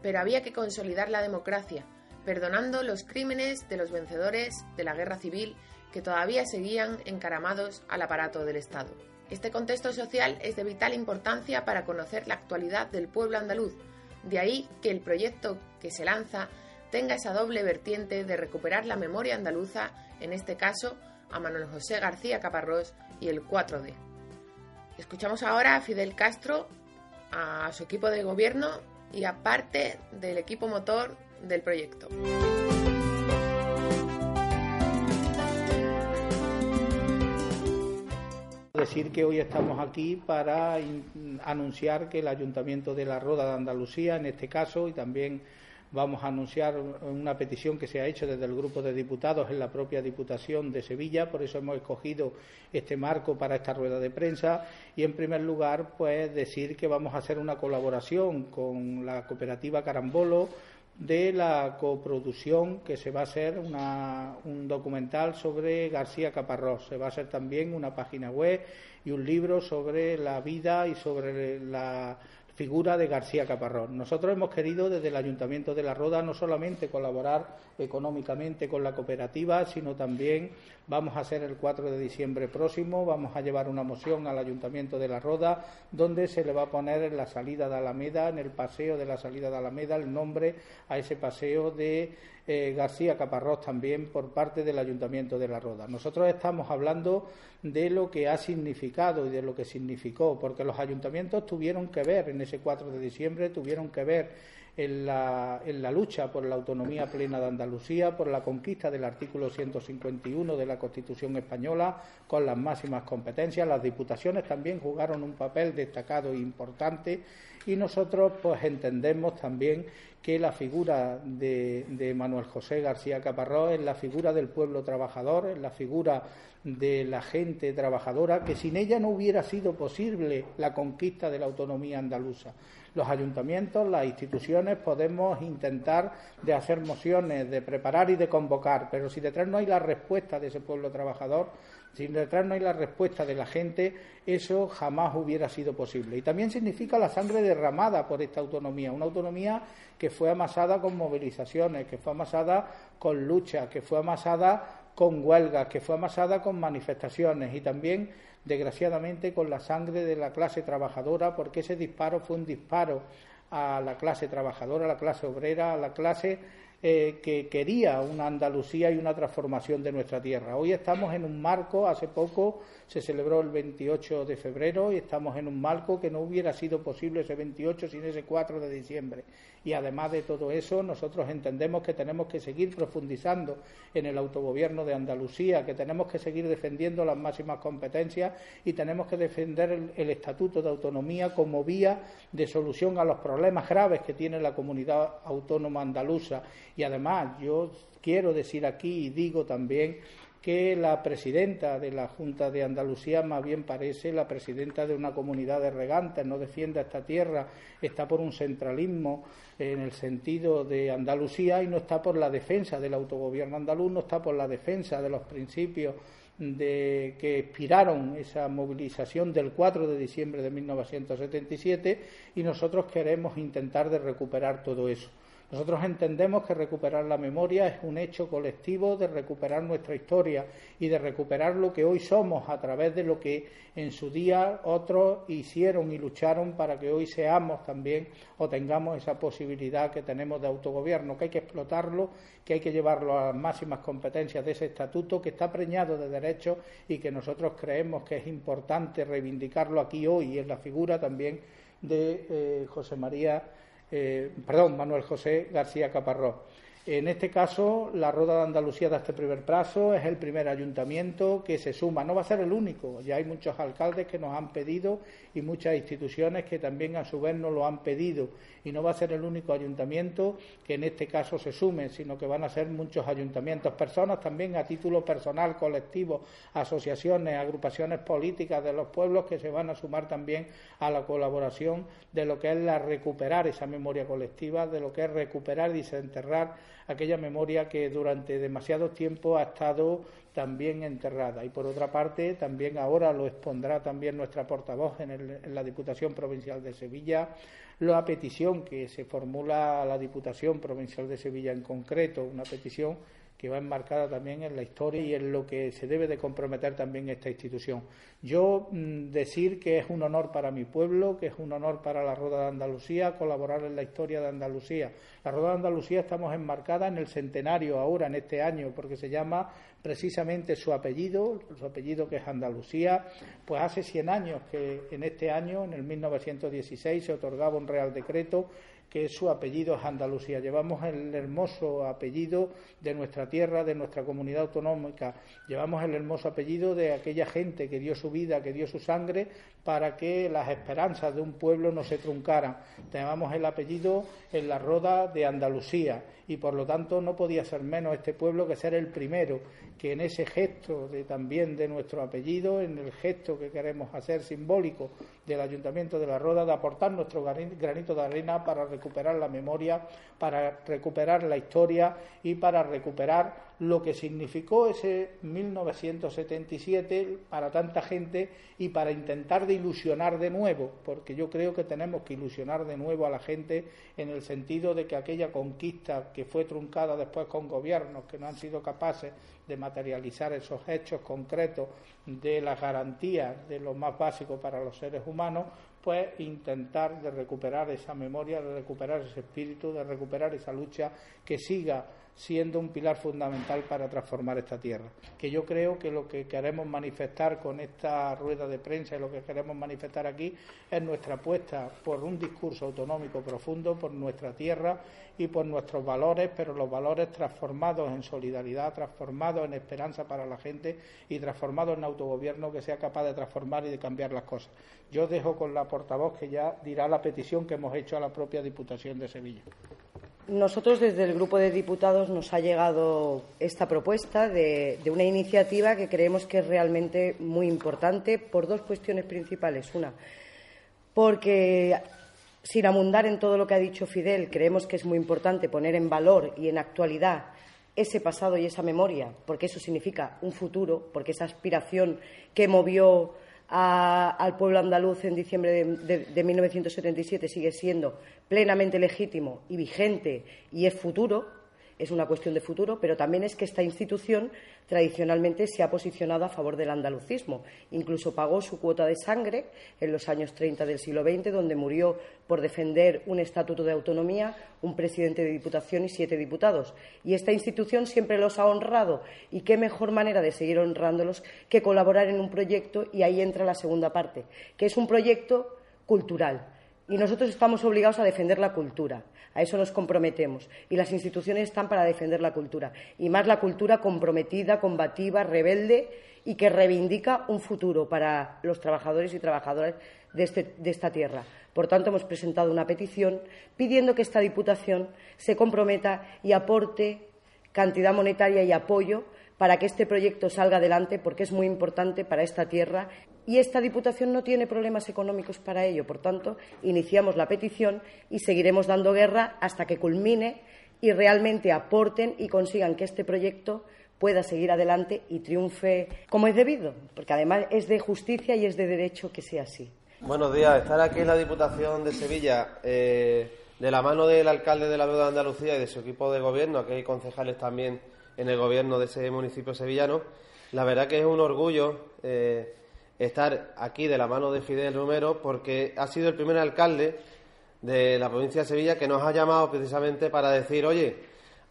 Pero había que consolidar la democracia, perdonando los crímenes de los vencedores de la guerra civil que todavía seguían encaramados al aparato del Estado. Este contexto social es de vital importancia para conocer la actualidad del pueblo andaluz, de ahí que el proyecto que se lanza tenga esa doble vertiente de recuperar la memoria andaluza, en este caso a Manuel José García Caparrós y el 4D. Escuchamos ahora a Fidel Castro, a su equipo de gobierno y a parte del equipo motor del proyecto. Decir que hoy estamos aquí para anunciar que el Ayuntamiento de la Roda de Andalucía, en este caso, y también vamos a anunciar una petición que se ha hecho desde el grupo de diputados en la propia Diputación de Sevilla, por eso hemos escogido este marco para esta rueda de prensa y en primer lugar pues decir que vamos a hacer una colaboración con la cooperativa Carambolo de la coproducción que se va a hacer una- un documental sobre García Caparrós. Se va a hacer también una página web y un libro sobre la vida y sobre la figura de García Caparrós. Nosotros hemos querido desde el Ayuntamiento de La Roda no solamente colaborar económicamente con la cooperativa, sino también vamos a hacer el 4 de diciembre próximo, vamos a llevar una moción al Ayuntamiento de La Roda donde se le va a poner en la salida de Alameda, en el paseo de la salida de Alameda, el nombre a ese paseo de eh, García Caparrós también por parte del Ayuntamiento de La Roda. Nosotros estamos hablando de lo que ha significado y de lo que significó, porque los ayuntamientos tuvieron que ver en ese 4 de diciembre, tuvieron que ver en la, en la, lucha por la autonomía plena de Andalucía, por la conquista del artículo 151 de la Constitución española, con las máximas competencias. Las diputaciones también jugaron un papel destacado e importante y nosotros pues entendemos también que la figura de, de Manuel José García Caparrós es la figura del pueblo trabajador, es la figura de la gente trabajadora, que sin ella no hubiera sido posible la conquista de la autonomía andaluza. Los ayuntamientos, las instituciones podemos intentar de hacer mociones, de preparar y de convocar, pero si detrás no hay la respuesta de ese pueblo trabajador, si detrás no hay la respuesta de la gente, eso jamás hubiera sido posible. Y también significa la sangre derramada por esta autonomía, una autonomía que fue amasada con movilizaciones, que fue amasada con luchas, que fue amasada con huelgas, que fue amasada con manifestaciones y también, desgraciadamente, con la sangre de la clase trabajadora, porque ese disparo fue un disparo a la clase trabajadora, a la clase obrera, a la clase eh, que quería una Andalucía y una transformación de nuestra tierra. Hoy estamos en un marco, hace poco se celebró el 28 de febrero y estamos en un marco que no hubiera sido posible ese 28 sin ese 4 de diciembre. Y además de todo eso, nosotros entendemos que tenemos que seguir profundizando en el autogobierno de Andalucía, que tenemos que seguir defendiendo las máximas competencias y tenemos que defender el, el Estatuto de Autonomía como vía de solución a los problemas graves que tiene la comunidad autónoma andaluza. Y además, yo quiero decir aquí y digo también que la presidenta de la Junta de Andalucía más bien parece la presidenta de una comunidad de regantes, no defiende esta tierra, está por un centralismo en el sentido de Andalucía y no está por la defensa del autogobierno andaluz, no está por la defensa de los principios de, que inspiraron esa movilización del 4 de diciembre de 1977 y nosotros queremos intentar de recuperar todo eso. Nosotros entendemos que recuperar la memoria es un hecho colectivo de recuperar nuestra historia y de recuperar lo que hoy somos a través de lo que en su día otros hicieron y lucharon para que hoy seamos también o tengamos esa posibilidad que tenemos de autogobierno, que hay que explotarlo, que hay que llevarlo a las máximas competencias de ese estatuto que está preñado de derechos y que nosotros creemos que es importante reivindicarlo aquí hoy y en la figura también de eh, José María eh, perdón, Manuel José García Caparrós. En este caso, la Roda de Andalucía da este primer plazo, es el primer ayuntamiento que se suma. No va a ser el único, ya hay muchos alcaldes que nos han pedido y muchas instituciones que también a su vez nos lo han pedido. Y no va a ser el único ayuntamiento que en este caso se sume, sino que van a ser muchos ayuntamientos. Personas también a título personal, colectivo, asociaciones, agrupaciones políticas de los pueblos que se van a sumar también a la colaboración de lo que es la recuperar esa memoria colectiva, de lo que es recuperar y desenterrar aquella memoria que durante demasiado tiempo ha estado también enterrada. Y por otra parte, también ahora lo expondrá también nuestra portavoz en, en la Diputación Provincial de Sevilla, la petición que se formula a la Diputación Provincial de Sevilla en concreto, una petición que va enmarcada también en la historia y en lo que se debe de comprometer también esta institución. Yo mm, decir que es un honor para mi pueblo, que es un honor para la Rueda de Andalucía colaborar en la historia de Andalucía. La Rueda de Andalucía estamos enmarcada en el centenario ahora, en este año, porque se llama precisamente su apellido, su apellido que es Andalucía, pues hace 100 años que en este año, en el 1916, se otorgaba un real decreto que su apellido es Andalucía. Llevamos el hermoso apellido de nuestra tierra, de nuestra comunidad autonómica. Llevamos el hermoso apellido de aquella gente que dio su vida, que dio su sangre para que las esperanzas de un pueblo no se truncaran. Llevamos el apellido en la roda de Andalucía y por lo tanto no podía ser menos este pueblo que ser el primero que en ese gesto de, también de nuestro apellido, en el gesto que queremos hacer simbólico del Ayuntamiento de la Roda, de aportar nuestro granito de arena para recuperar la memoria, para recuperar la historia y para recuperar lo que significó ese 1977 para tanta gente y para intentar de ilusionar de nuevo, porque yo creo que tenemos que ilusionar de nuevo a la gente en el sentido de que aquella conquista que fue truncada después con gobiernos que no han sido capaces de materializar esos hechos concretos de las garantías de lo más básico para los seres humanos, pues intentar de recuperar esa memoria, de recuperar ese espíritu, de recuperar esa lucha que siga siendo un pilar fundamental para transformar esta tierra. Que yo creo que lo que queremos manifestar con esta rueda de prensa y lo que queremos manifestar aquí es nuestra apuesta por un discurso autonómico profundo, por nuestra tierra y por nuestros valores, pero los valores transformados en solidaridad, transformados en esperanza para la gente y transformados en autogobierno que sea capaz de transformar y de cambiar las cosas. Yo dejo con la portavoz que ya dirá la petición que hemos hecho a la propia Diputación de Sevilla. Nosotros desde el Grupo de Diputados nos ha llegado esta propuesta de, una iniciativa que creemos que es realmente muy importante por dos cuestiones principales. Una, porque sin abundar en todo lo que ha dicho Fidel, creemos que es muy importante poner en valor y en actualidad ese pasado y esa memoria, porque eso significa un futuro, porque esa aspiración que movió a, al pueblo andaluz en diciembre de, de, de 1977 sigue siendo plenamente legítimo y vigente y es futuro, es una cuestión de futuro, pero también es que esta institución tradicionalmente se ha posicionado a favor del andalucismo. Incluso pagó su cuota de sangre en los años 30 del siglo XX, donde murió por defender un estatuto de autonomía un presidente de diputación y siete diputados. Y esta institución siempre los ha honrado. Y qué mejor manera de seguir honrándolos que colaborar en un proyecto, y ahí entra la segunda parte, que es un proyecto cultural. Y nosotros estamos obligados a defender la cultura. A eso nos comprometemos. Y las instituciones están para defender la cultura. Y más la cultura comprometida, combativa, rebelde y que reivindica un futuro para los trabajadores y trabajadoras de, este, de esta tierra. Por tanto, hemos presentado una petición pidiendo que esta Diputación se comprometa y aporte cantidad monetaria y apoyo para que este proyecto salga adelante, porque es muy importante para esta tierra y esta Diputación no tiene problemas económicos para ello. Por tanto, iniciamos la petición y seguiremos dando guerra hasta que culmine y realmente aporten y consigan que este proyecto pueda seguir adelante y triunfe como es debido, porque además es de justicia y es de derecho que sea así. Buenos días. Estar aquí en la Diputación de Sevilla, eh, de la mano del alcalde de la Vega de Andalucía y de su equipo de gobierno, aquí hay concejales también en el gobierno de ese municipio sevillano, la verdad que es un orgullo. Eh, estar aquí de la mano de Fidel Romero porque ha sido el primer alcalde de la provincia de Sevilla que nos ha llamado precisamente para decir, oye,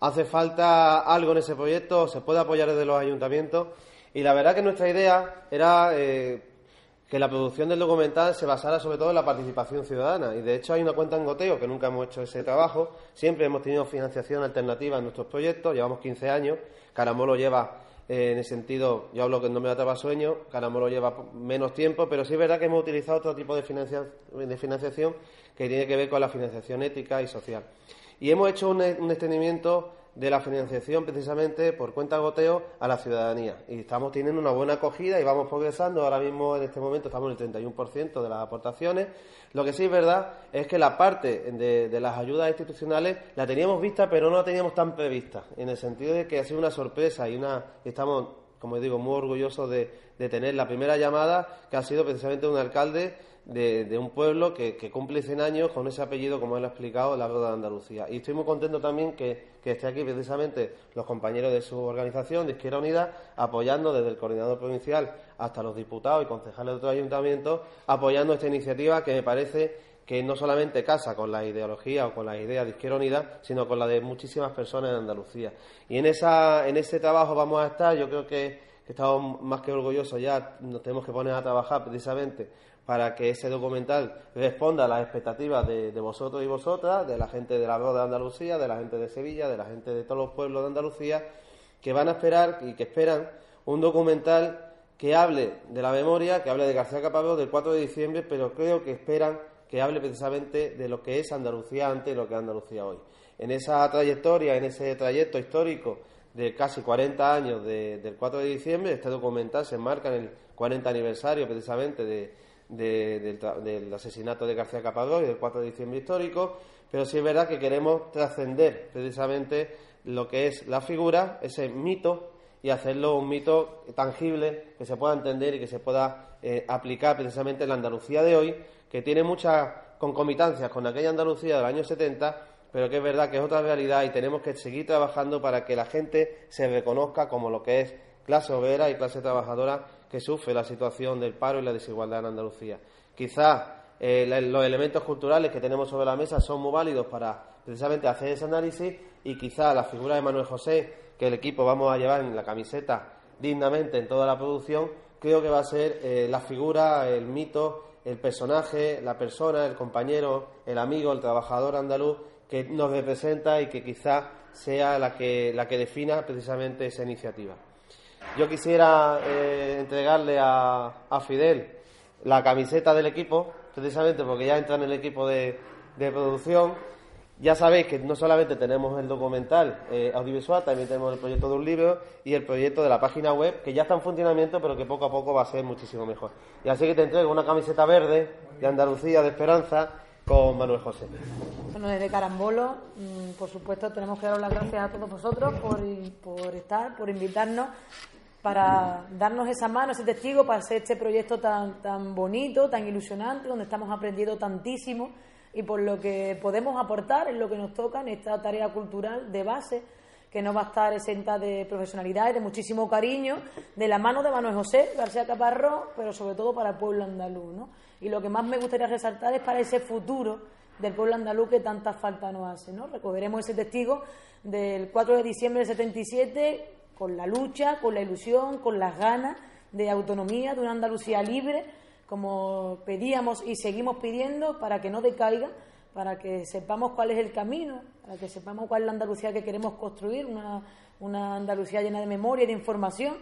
hace falta algo en ese proyecto, se puede apoyar desde los ayuntamientos. Y la verdad que nuestra idea era eh, que la producción del documental se basara sobre todo en la participación ciudadana. Y de hecho hay una cuenta en goteo, que nunca hemos hecho ese trabajo. Siempre hemos tenido financiación alternativa en nuestros proyectos, llevamos 15 años. Caramolo lleva en ese sentido, yo hablo que no me da sueño, Caramolo lleva menos tiempo, pero sí es verdad que hemos utilizado otro tipo de, de financiación que tiene que ver con la financiación ética y social. Y hemos hecho un, un extendimiento de la financiación precisamente por cuenta goteo a la ciudadanía. Y estamos teniendo una buena acogida y vamos progresando. Ahora mismo, en este momento, estamos en el 31% de las aportaciones. Lo que sí es verdad es que la parte de, de, las ayudas institucionales la teníamos vista, pero no la teníamos tan prevista, en el sentido de que ha sido una sorpresa y una estamos, como digo, muy orgullosos de, de tener la primera llamada que ha sido precisamente un alcalde de, un pueblo que, cumple 100 años con ese apellido, como él ha explicado, la Roda de Andalucía. Y estoy muy contento también que, que esté aquí precisamente los compañeros de su organización, de Izquierda Unida, apoyando desde el coordinador provincial hasta los diputados y concejales de otros ayuntamientos, apoyando esta iniciativa que me parece que no solamente casa con la ideología o con las ideas de Izquierda Unida, sino con la de muchísimas personas en Andalucía. Y en, esa, en ese trabajo vamos a estar, yo creo que estamos más que orgullosos ya, nos tenemos que poner a trabajar precisamente para que ese documental responda a las expectativas de, de vosotros y vosotras, de la gente de la Roda de Andalucía, de la gente de Sevilla, de la gente de todos los pueblos de Andalucía, que van a esperar y que esperan un documental que hable de la memoria, que hable de García Caparrós del 4 de diciembre, pero creo que esperan que hable precisamente de lo que es Andalucía antes y lo que es Andalucía hoy. En esa trayectoria, en ese trayecto histórico de casi 40 años de, del 4 de diciembre, este documental se enmarca en el 40 aniversario precisamente de, de- del, del asesinato de García Capadrós y del 4 de diciembre histórico, pero sí es verdad que queremos trascender precisamente lo que es la figura, ese mito, y hacerlo un mito tangible que se pueda entender y que se pueda eh, aplicar precisamente en la Andalucía de hoy, que tiene muchas concomitancias con aquella Andalucía del año 70, pero que es verdad que es otra realidad y tenemos que seguir trabajando para que la gente se reconozca como lo que es clase obrera y clase trabajadora que sufre la situación del paro y la desigualdad en Andalucía. Quizás eh, los elementos culturales que tenemos sobre la mesa son muy válidos para precisamente hacer ese análisis y quizá la figura de Manuel José, que el equipo vamos a llevar en la camiseta dignamente en toda la producción, creo que va a ser eh, la figura, el mito, el personaje, la persona, el compañero, el amigo, el trabajador andaluz que nos representa y que quizá sea la que, la que defina precisamente esa iniciativa. Yo quisiera eh, entregarle a, a Fidel la camiseta del equipo, precisamente porque ya entra en el equipo de, de producción. Ya sabéis que no solamente tenemos el documental eh, audiovisual, también tenemos el proyecto de un libro y el proyecto de la página web, que ya está en funcionamiento, pero que poco a poco va a ser muchísimo mejor. Y así que te entrego una camiseta verde de Andalucía, de Esperanza, con Manuel José. Bueno, desde Carambolo, mm, por supuesto, tenemos que daros las gracias a todos vosotros por, por estar, por invitarnos, para darnos esa mano, ese testigo, para hacer este proyecto tan, tan bonito, tan ilusionante, donde estamos aprendiendo tantísimo y por lo que podemos aportar en lo que nos toca en esta tarea cultural de base que no va a estar exenta de profesionalidad y de muchísimo cariño, de la mano de Manuel José García Caparrós, pero sobre todo para el pueblo andaluz. ¿no? Y lo que más me gustaría resaltar es para ese futuro del pueblo andaluz que tanta falta nos hace. ¿no? Recogeremos ese testigo del 4 de diciembre del 77 con la lucha, con la ilusión, con las ganas de autonomía, de una Andalucía libre, como pedíamos y seguimos pidiendo para que no decaiga, para que sepamos cuál es el camino, para que sepamos cuál es la Andalucía que queremos construir, una, una Andalucía llena de memoria y de información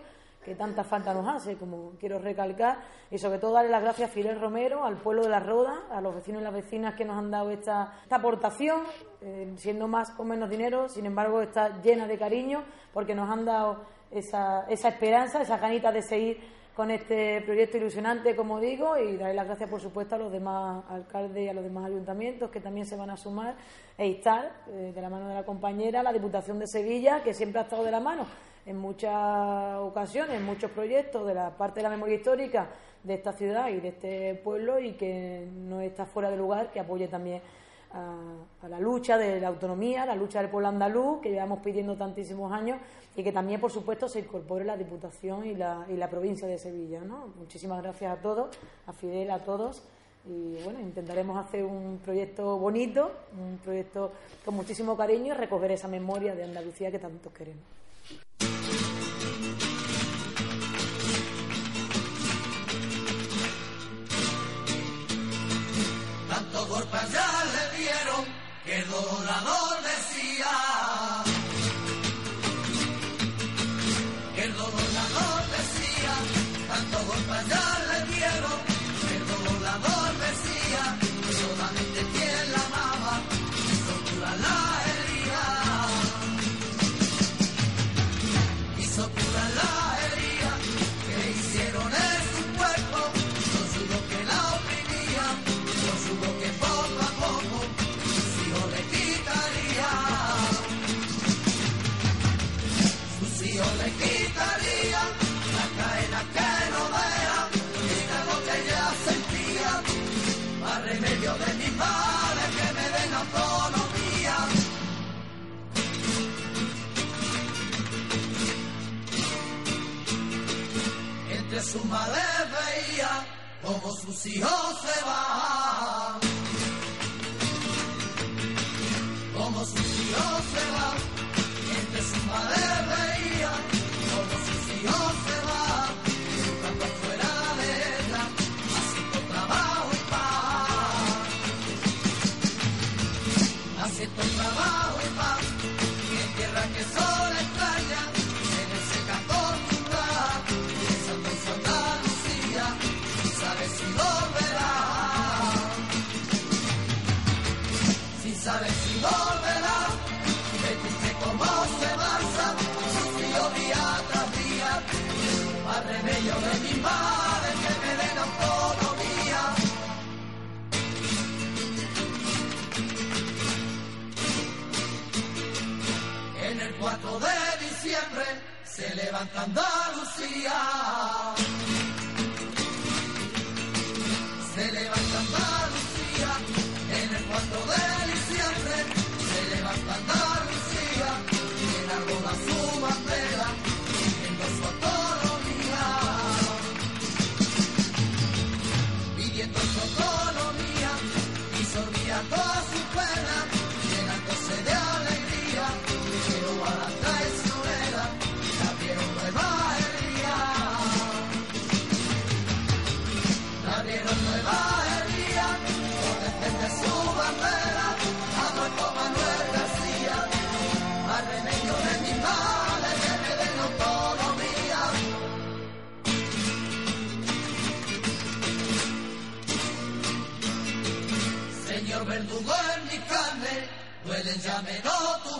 que tanta falta nos hace, como quiero recalcar, y sobre todo darle las gracias a Fidel Romero, al pueblo de la Roda, a los vecinos y las vecinas que nos han dado esta, esta aportación, eh, siendo más o menos dinero, sin embargo está llena de cariño, porque nos han dado esa, esa esperanza, esa ganita de seguir con este proyecto ilusionante, como digo, y darle las gracias, por supuesto, a los demás alcaldes y a los demás ayuntamientos que también se van a sumar e instar, eh, de la mano de la compañera, la Diputación de Sevilla, que siempre ha estado de la mano en muchas ocasiones, en muchos proyectos de la parte de la memoria histórica de esta ciudad y de este pueblo y que no está fuera de lugar, que apoye también a, la lucha de la autonomía, la lucha del pueblo andaluz, que llevamos pidiendo tantísimos años, y que también, por supuesto, se incorpore la Diputación y la, y la provincia de Sevilla. ¿no? Muchísimas gracias a todos, a Fidel, a todos. Y bueno, intentaremos hacer un proyecto bonito, un proyecto con muchísimo cariño y recoger esa memoria de Andalucía que tantos queremos. Le dieron que el todas sus duelen ya